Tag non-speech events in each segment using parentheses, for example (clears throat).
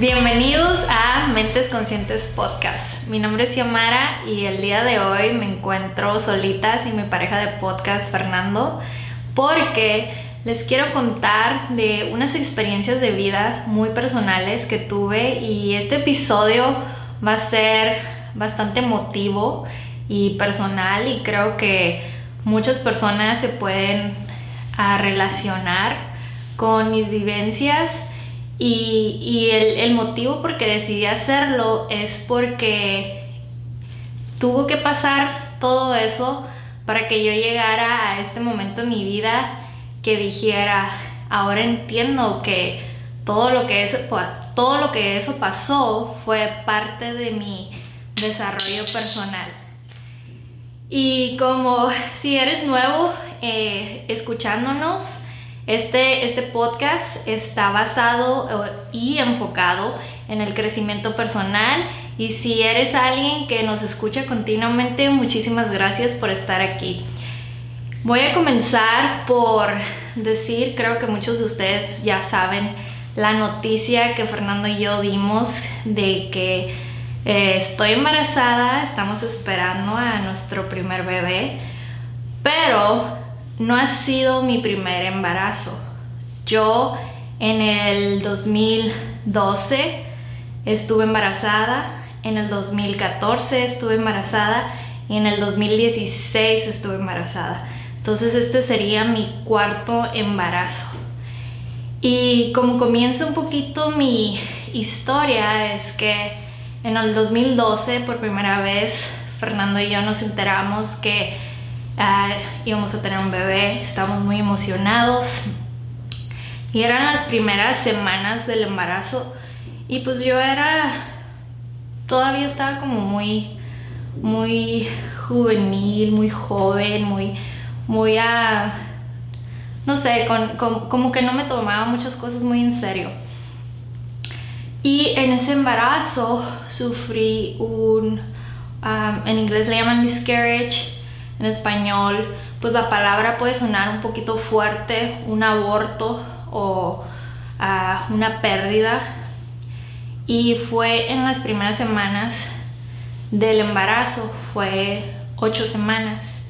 Bienvenidos a Mentes Conscientes Podcast. Mi nombre es Xiomara y el día de hoy me encuentro solita sin mi pareja de podcast Fernando porque les quiero contar de unas experiencias de vida muy personales que tuve y este episodio va a ser bastante emotivo y personal y creo que muchas personas se pueden relacionar con mis vivencias y, el, el, motivo por que decidí hacerlo es porque tuvo que pasar todo eso para que yo llegara a este momento en mi vida que dijera, ahora entiendo que todo lo que, eso, todo lo que eso pasó fue parte de mi desarrollo personal. Y como si eres nuevo eh, escuchándonos, este, este podcast está basado eh, y enfocado en el crecimiento personal y si eres alguien que nos escucha continuamente, muchísimas gracias por estar aquí. Voy a comenzar por decir, creo que muchos de ustedes ya saben la noticia que Fernando y yo dimos de que eh, estoy embarazada, estamos esperando a nuestro primer bebé, pero no ha sido mi primer embarazo. Yo en el 2012 estuve embarazada, en el 2014 estuve embarazada y en el 2016 estuve embarazada. Entonces este sería mi cuarto embarazo. Y como comienza un poquito mi historia es que en el 2012 por primera vez Fernando y yo nos enteramos que Ah, íbamos a tener un bebé, estábamos muy emocionados. Y eran las primeras semanas del embarazo. Y pues yo era, todavía estaba como muy, muy juvenil, muy joven, muy, muy a, no sé, como que no me tomaba muchas cosas muy en serio. Y en ese embarazo sufrí un, ah, en inglés le llaman miscarriage, en español, pues la palabra puede sonar un poquito fuerte, un aborto o ah, una pérdida. Y fue en las primeras semanas del embarazo, fue ocho semanas.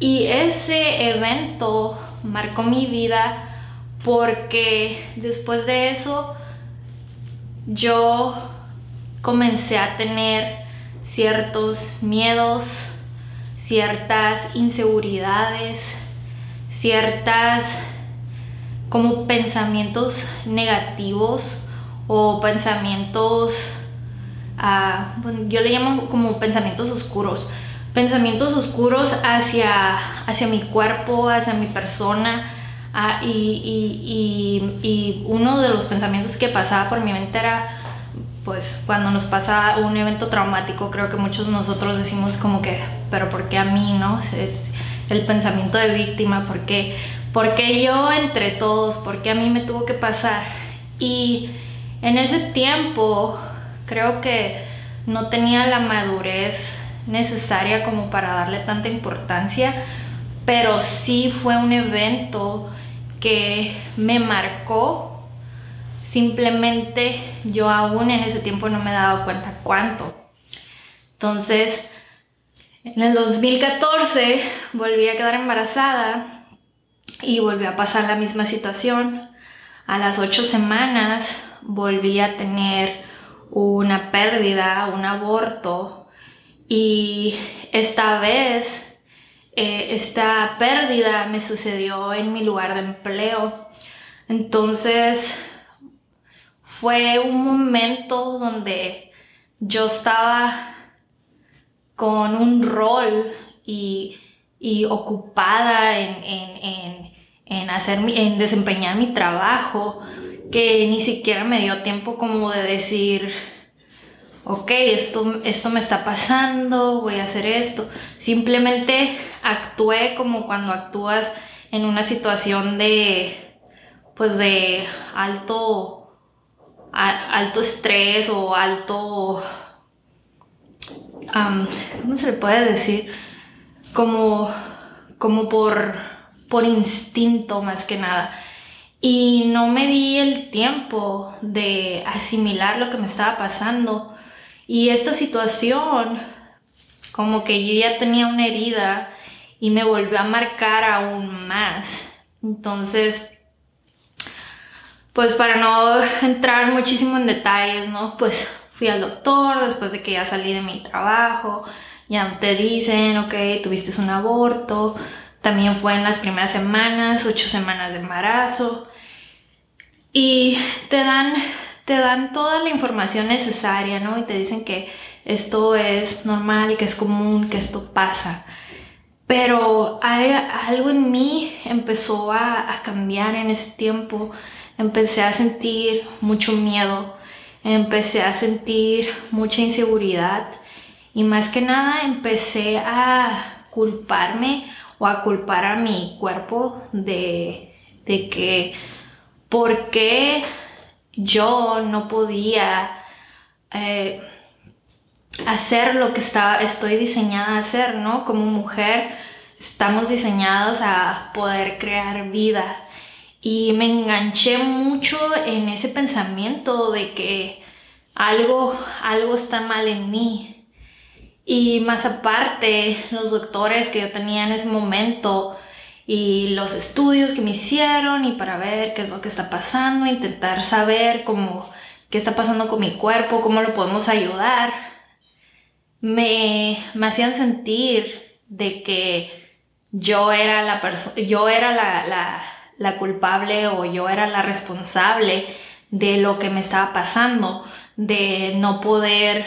Y ese evento marcó mi vida porque después de eso yo comencé a tener ciertos miedos, ciertas inseguridades, ciertas como pensamientos negativos o pensamientos, ah, yo le llamo como pensamientos oscuros, pensamientos oscuros hacia, hacia mi cuerpo, hacia mi persona. Ah, y, y uno de los pensamientos que pasaba por mi mente era, pues cuando nos pasa un evento traumático, creo que muchos nosotros decimos como que, pero ¿por qué a mí, no? Es el pensamiento de víctima, ¿por qué? ¿Por qué yo entre todos? ¿Por qué a mí me tuvo que pasar? Y en ese tiempo creo que no tenía la madurez necesaria como para darle tanta importancia, pero sí fue un evento que me marcó Simplemente yo aún en ese tiempo no me he dado cuenta cuánto. Entonces, en el 2014 volví a quedar embarazada y volvió a pasar la misma situación. A las ocho semanas volví a tener una pérdida, un aborto y esta vez eh, esta pérdida me sucedió en mi lugar de empleo. Entonces fue un momento donde yo estaba con un rol y, ocupada en, hacer en desempeñar mi trabajo que ni siquiera me dio tiempo como de decir, ok, esto, esto me está pasando, voy a hacer esto. Simplemente actué como cuando actúas en una situación de, pues de alto alto estrés o alto, ¿cómo se le puede decir? Como, como por, por instinto más que nada. y no me di el tiempo de asimilar lo que me estaba pasando. Y esta situación, como que yo ya tenía una herida y me volvió a marcar aún más. Entonces, pues para no entrar muchísimo en detalles, ¿no? Pues fui al doctor después de que ya salí de mi trabajo, ya te dicen, ok, tuviste un aborto, también fue en las primeras semanas, ocho semanas de embarazo. Y te dan, te dan toda la información necesaria, ¿no? Y te dicen que esto es normal, que es común, que esto pasa. Pero hay, algo en mí empezó a cambiar en ese tiempo. Empecé a sentir mucho miedo, empecé a sentir mucha inseguridad y más que nada empecé a culparme o a culpar a mi cuerpo de, que por qué yo no podía eh, hacer lo que estoy diseñada a hacer, ¿no? Como mujer estamos diseñados a poder crear vida. Y me enganché mucho en ese pensamiento de que algo, algo está mal en mí, y más aparte, los doctores que yo tenía en ese momento y los estudios que me hicieron y para ver qué es lo que está pasando, intentar saber cómo, qué está pasando con mi cuerpo, cómo lo podemos ayudar, me, me hacían sentir de que yo era la persona, yo era la, la, la culpable o yo era la responsable de lo que me estaba pasando, de no poder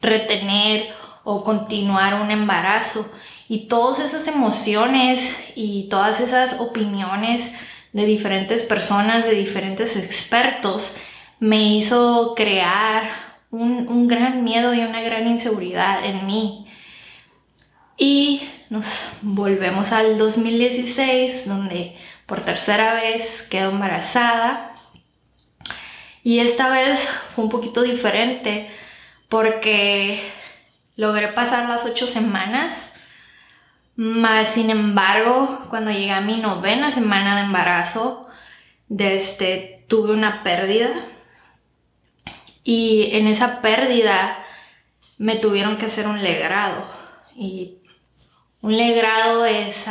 retener o continuar un embarazo. Y todas esas emociones y todas esas opiniones de diferentes personas, de diferentes expertos, me hizo crear un, gran miedo y una gran inseguridad en mí. Y nos volvemos al 2016, donde por tercera vez quedo embarazada. Y esta vez fue un poquito diferente porque logré pasar las ocho semanas, más sin embargo, cuando llegué a mi novena semana de embarazo, este, tuve una pérdida. Y en esa pérdida me tuvieron que hacer un legrado. Y un legrado es,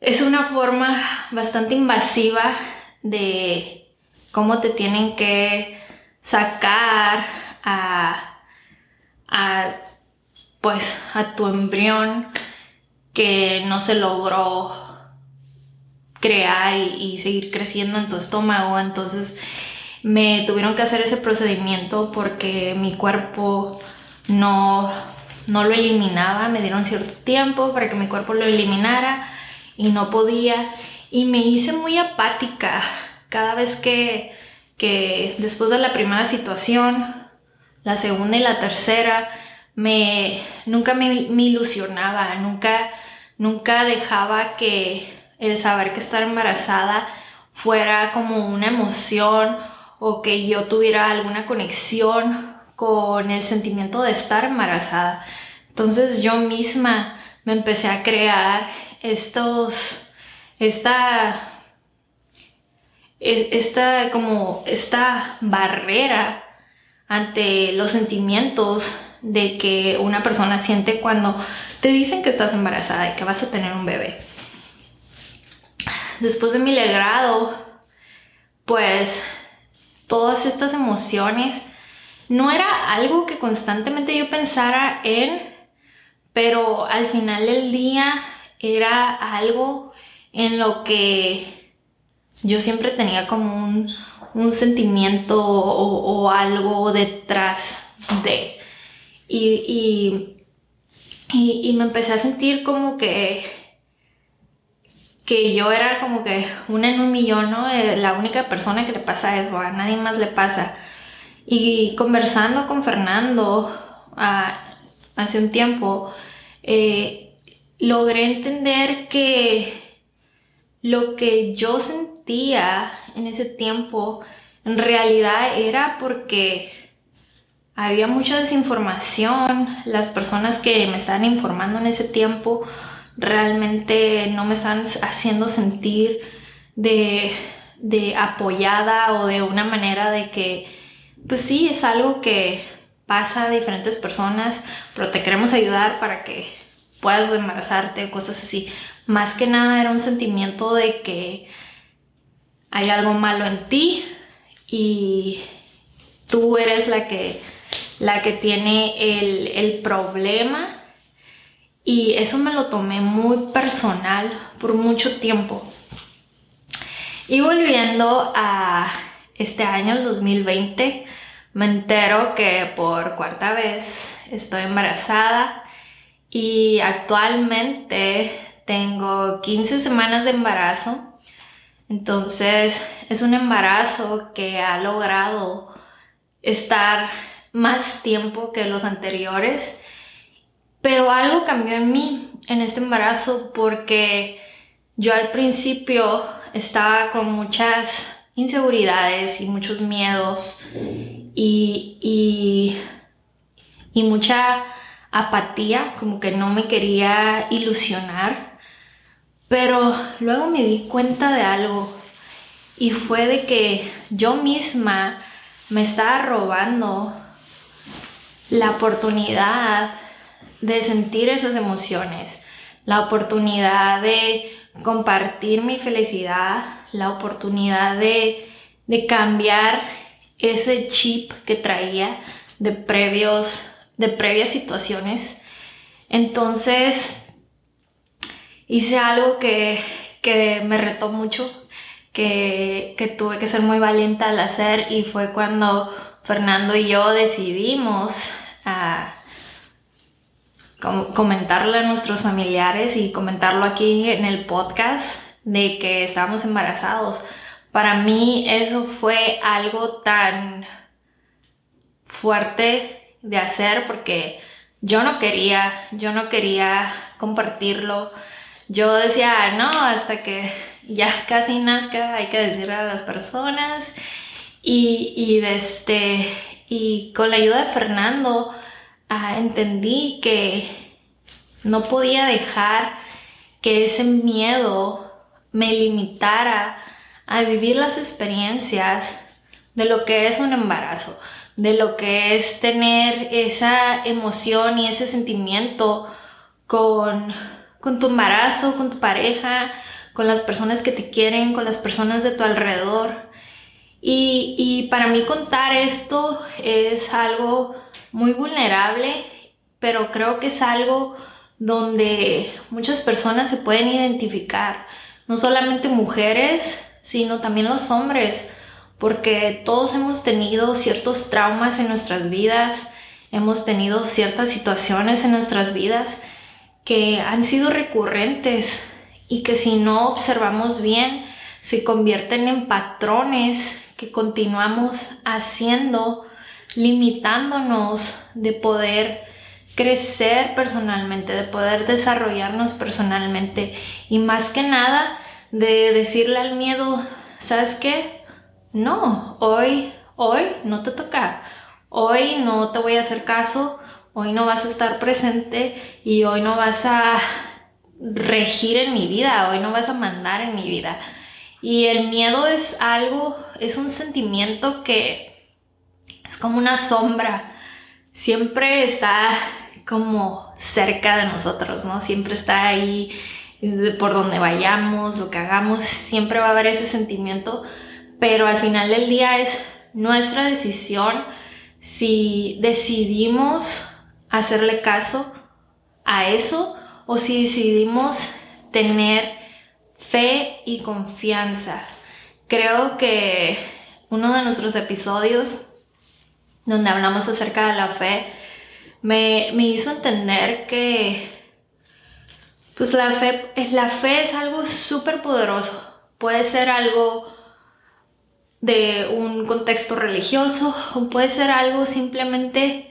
es una forma bastante invasiva de cómo te tienen que sacar a, pues, a tu embrión que no se logró crear y, seguir creciendo en tu estómago. Entonces me tuvieron que hacer ese procedimiento porque mi cuerpo no, no lo eliminaba. Me dieron cierto tiempo para que mi cuerpo lo eliminara y no podía. Y me hice muy apática cada vez que, que después de la primera situación la segunda y la tercera, me, nunca me, ilusionaba, nunca, nunca dejaba que el saber que estar embarazada fuera como una emoción o que yo tuviera alguna conexión con el sentimiento de estar embarazada. Entonces yo misma me empecé a crear estos, esta, esta como esta barrera ante los sentimientos de que una persona siente cuando te dicen que estás embarazada y que vas a tener un bebé. Después de mi legrado, pues todas estas emociones no era algo que constantemente yo pensara en, pero al final del día era algo en lo que yo siempre tenía como un, un sentimiento o, algo detrás de. Y, y, me empecé a sentir como que, que yo era como que una en un millón, ¿no? Eh, la única persona que le pasa eso, a nadie más le pasa. Y conversando con Fernando ah, hace un tiempo, eh, logré entender que lo que yo sentía en ese tiempo en realidad era porque había mucha desinformación, las personas que me estaban informando en ese tiempo realmente no me estaban haciendo sentir de, de apoyada o de una manera de que, pues sí, es algo que pasa a diferentes personas, pero te queremos ayudar para que puedas embarazarte, cosas así. Más que nada era un sentimiento de que hay algo malo en ti y tú eres la que, la que tiene el, el problema. Y eso me lo tomé muy personal por mucho tiempo. Y volviendo a este año, el 2020, me entero que por cuarta vez estoy embarazada y actualmente tengo 15 semanas de embarazo. Entonces es un embarazo que ha logrado estar más tiempo que los anteriores. Pero algo cambió en mí en este embarazo porque yo al principio estaba con muchas inseguridades y muchos miedos y, y, mucha apatía, como que no me quería ilusionar. Pero luego me di cuenta de algo y fue de que yo misma me estaba robando la oportunidad de sentir esas emociones, la oportunidad de compartir mi felicidad, la oportunidad de, de cambiar ese chip que traía de previos, de previas situaciones. Entonces, hice algo que, me retó mucho, que, tuve que ser muy valiente al hacer y fue cuando Fernando y yo decidimos comentarle a nuestros familiares y comentarlo aquí en el podcast de que estábamos embarazados. Para mí eso fue algo tan fuerte de hacer porque yo no quería, yo no quería compartirlo. Yo decía, no, hasta que ya casi nazca hay que decirle a las personas. Y, y, este, y con la ayuda de Fernando ah, entendí que no podía dejar que ese miedo me limitara a vivir las experiencias de lo que es un embarazo, de lo que es tener esa emoción y ese sentimiento con, con tu embarazo, con tu pareja, con las personas que te quieren, con las personas de tu alrededor. Y, y para mí contar esto es algo muy vulnerable, pero creo que es algo donde muchas personas se pueden identificar no solamente mujeres, sino también los hombres, porque todos hemos tenido ciertos traumas en nuestras vidas, hemos tenido ciertas situaciones en nuestras vidas que han sido recurrentes y que si no observamos bien se convierten en patrones que continuamos haciendo, limitándonos de poder crecer personalmente, de poder desarrollarnos personalmente y más que nada de decirle al miedo, ¿sabes qué? No, hoy, hoy no te toca, hoy no te voy a hacer caso, hoy no vas a estar presente y hoy no vas a regir en mi vida, hoy no vas a mandar en mi vida. Y el miedo es algo, es un sentimiento que como una sombra, siempre está como cerca de nosotros, ¿no? Siempre está ahí por donde vayamos, lo que hagamos, siempre va a haber ese sentimiento, pero al final del día es nuestra decisión si decidimos hacerle caso a eso o si decidimos tener fe y confianza. Creo que uno de nuestros episodios donde hablamos acerca de la fe me, hizo entender que pues la fe, la fe es algo súper poderoso. Puede ser algo de un contexto religioso o puede ser algo simplemente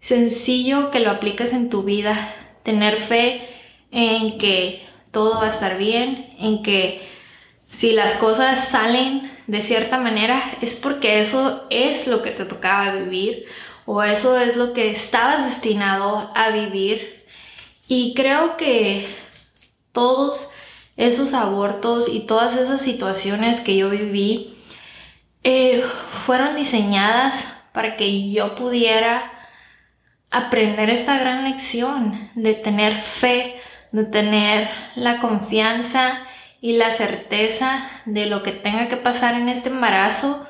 sencillo que lo apliques en tu vida. Tener fe en que todo va a estar bien, en que si las cosas salen de cierta manera es porque eso es lo que te tocaba vivir o eso es lo que estabas destinado a vivir. Y creo que todos esos abortos y todas esas situaciones que yo viví eh, fueron diseñadas para que yo pudiera aprender esta gran lección de tener fe, de tener la confianza y la certeza de lo que tenga que pasar en este embarazo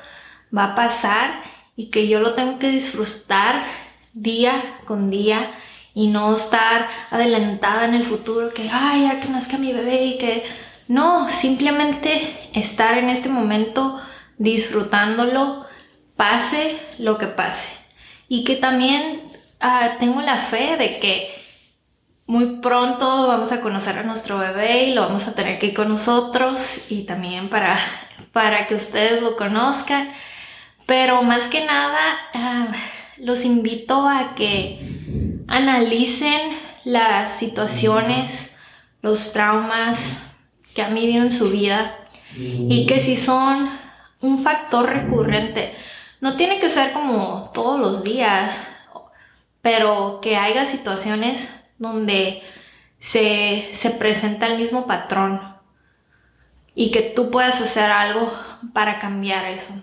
va a pasar y que yo lo tengo que disfrutar día con día y no estar adelantada en el futuro que, ay, ya que nazca mi bebé y que no, simplemente estar en este momento disfrutándolo, pase lo que pase. Y que también ah, tengo la fe de que muy pronto vamos a conocer a nuestro bebé y lo vamos a tener aquí con nosotros y también para, para que ustedes lo conozcan. Pero más que nada, ah, los invito a que analicen las situaciones, los traumas que han vivido en su vida y que si son un factor recurrente, no tiene que ser como todos los días, pero que haya situaciones donde se, se presenta el mismo patrón y que tú puedas hacer algo para cambiar eso.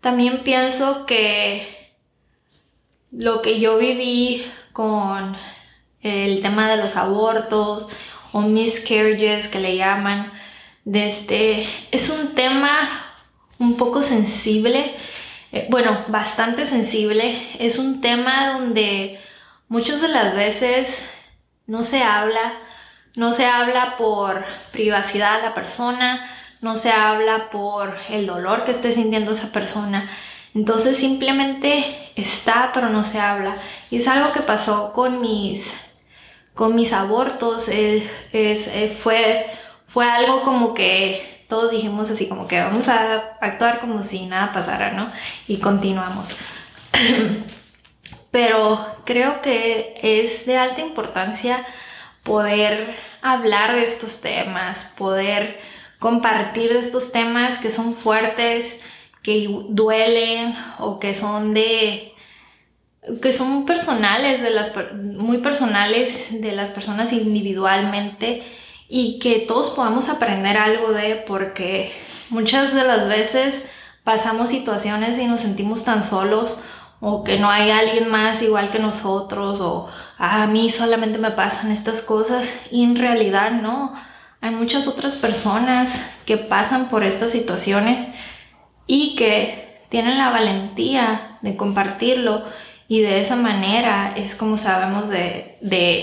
También pienso que lo que yo viví con el tema de los abortos o miscarriages que le llaman, este, es un tema un poco sensible, eh, bueno, bastante sensible. Es un tema donde muchas de las veces no se habla, no se habla por privacidad de la persona, no se habla por el dolor que esté sintiendo esa persona. Entonces simplemente está, pero no se habla. Y es algo que pasó con mis, con mis abortos. Eh, fue, fue algo como que todos dijimos así como que vamos a actuar como si nada pasara, ¿no? Y continuamos. (clears throat) Pero creo que es de alta importancia poder hablar de estos temas, poder compartir de estos temas que son fuertes, que duelen o que son de que son personales de las muy personales de las personas individualmente y que todos podamos aprender algo de porque muchas de las veces pasamos situaciones y nos sentimos tan solos o que no hay alguien más igual que nosotros o a mí solamente me pasan estas cosas y en realidad no. Hay muchas otras personas que pasan por estas situaciones y que tienen la valentía de compartirlo y de esa manera es como sabemos de,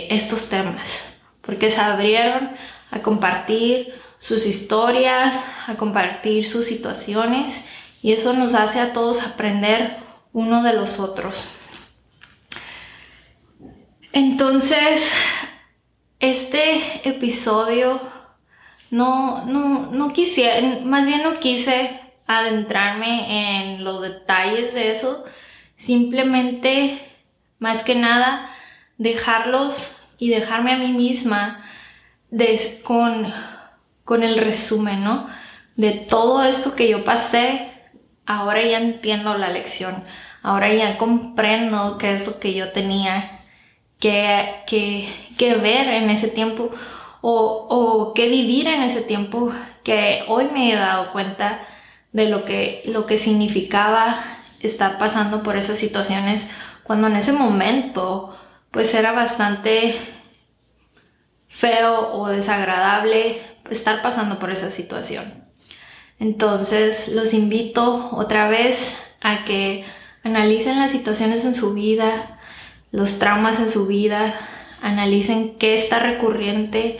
estos temas, porque se abrieron a compartir sus historias, a compartir sus situaciones y eso nos hace a todos aprender uno de los otros. Entonces, este episodio no, no, no quise, más bien no quise adentrarme en los detalles de eso, simplemente, más que nada, dejarlos y dejarme a mí misma con, con el resumen, ¿no? De todo esto que yo pasé, ahora ya entiendo la lección, ahora ya comprendo qué es lo que yo tenía que, ver en ese tiempo o, o que vivir en ese tiempo que hoy me he dado cuenta de lo que, lo que significaba estar pasando por esas situaciones cuando en ese momento pues era bastante feo o desagradable estar pasando por esa situación. Entonces los invito otra vez a que analicen las situaciones en su vida, los traumas en su vida, analicen qué está recurrente,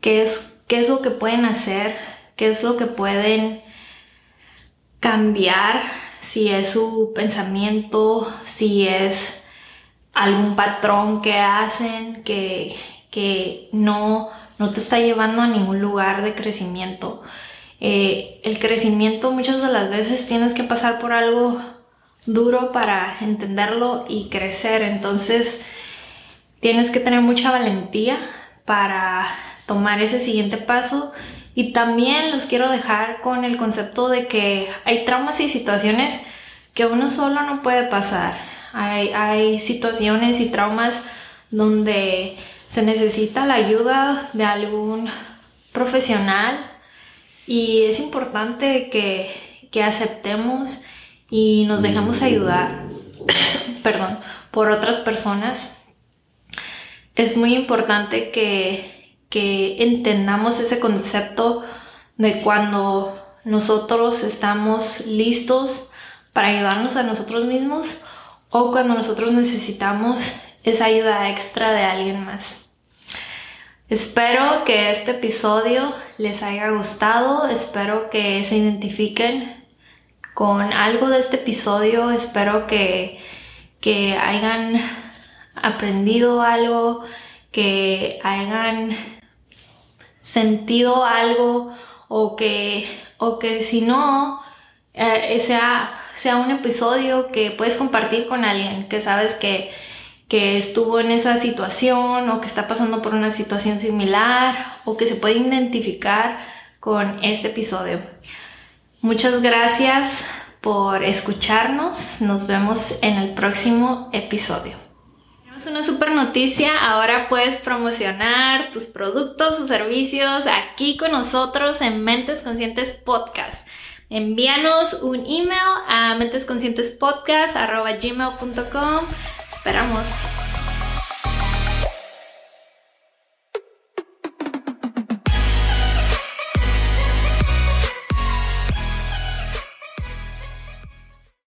qué es, qué es lo que pueden hacer, qué es lo que pueden cambiar, si es su pensamiento, si es algún patrón que hacen que, no, no te está llevando a ningún lugar de crecimiento. Eh, el crecimiento muchas de las veces tienes que pasar por algo duro para entenderlo y crecer. Entonces tienes que tener mucha valentía para tomar ese siguiente paso y también los quiero dejar con el concepto de que hay traumas y situaciones que uno solo no puede pasar. Hay, hay situaciones y traumas donde se necesita la ayuda de algún profesional y es importante que, que aceptemos y nos dejemos ayudar, (coughs) perdón, por otras personas. Es muy importante que, que entendamos ese concepto de cuando nosotros estamos listos para ayudarnos a nosotros mismos o cuando nosotros necesitamos esa ayuda extra de alguien más. Espero que este episodio les haya gustado, espero que se identifiquen con algo de este episodio, espero que, que hayan aprendido algo, que hayan sentido algo o que, o que si no, eh, sea, sea un episodio que puedes compartir con alguien que sabes que, que estuvo en esa situación o que está pasando por una situación similar o que se puede identificar con este episodio. Muchas gracias por escucharnos. Nos vemos en el próximo episodio una super noticia, ahora puedes promocionar tus productos o servicios aquí con nosotros en Mentes Conscientes Podcast. Envíanos un email a mentesconscientespodcast.gmail.com Esperamos.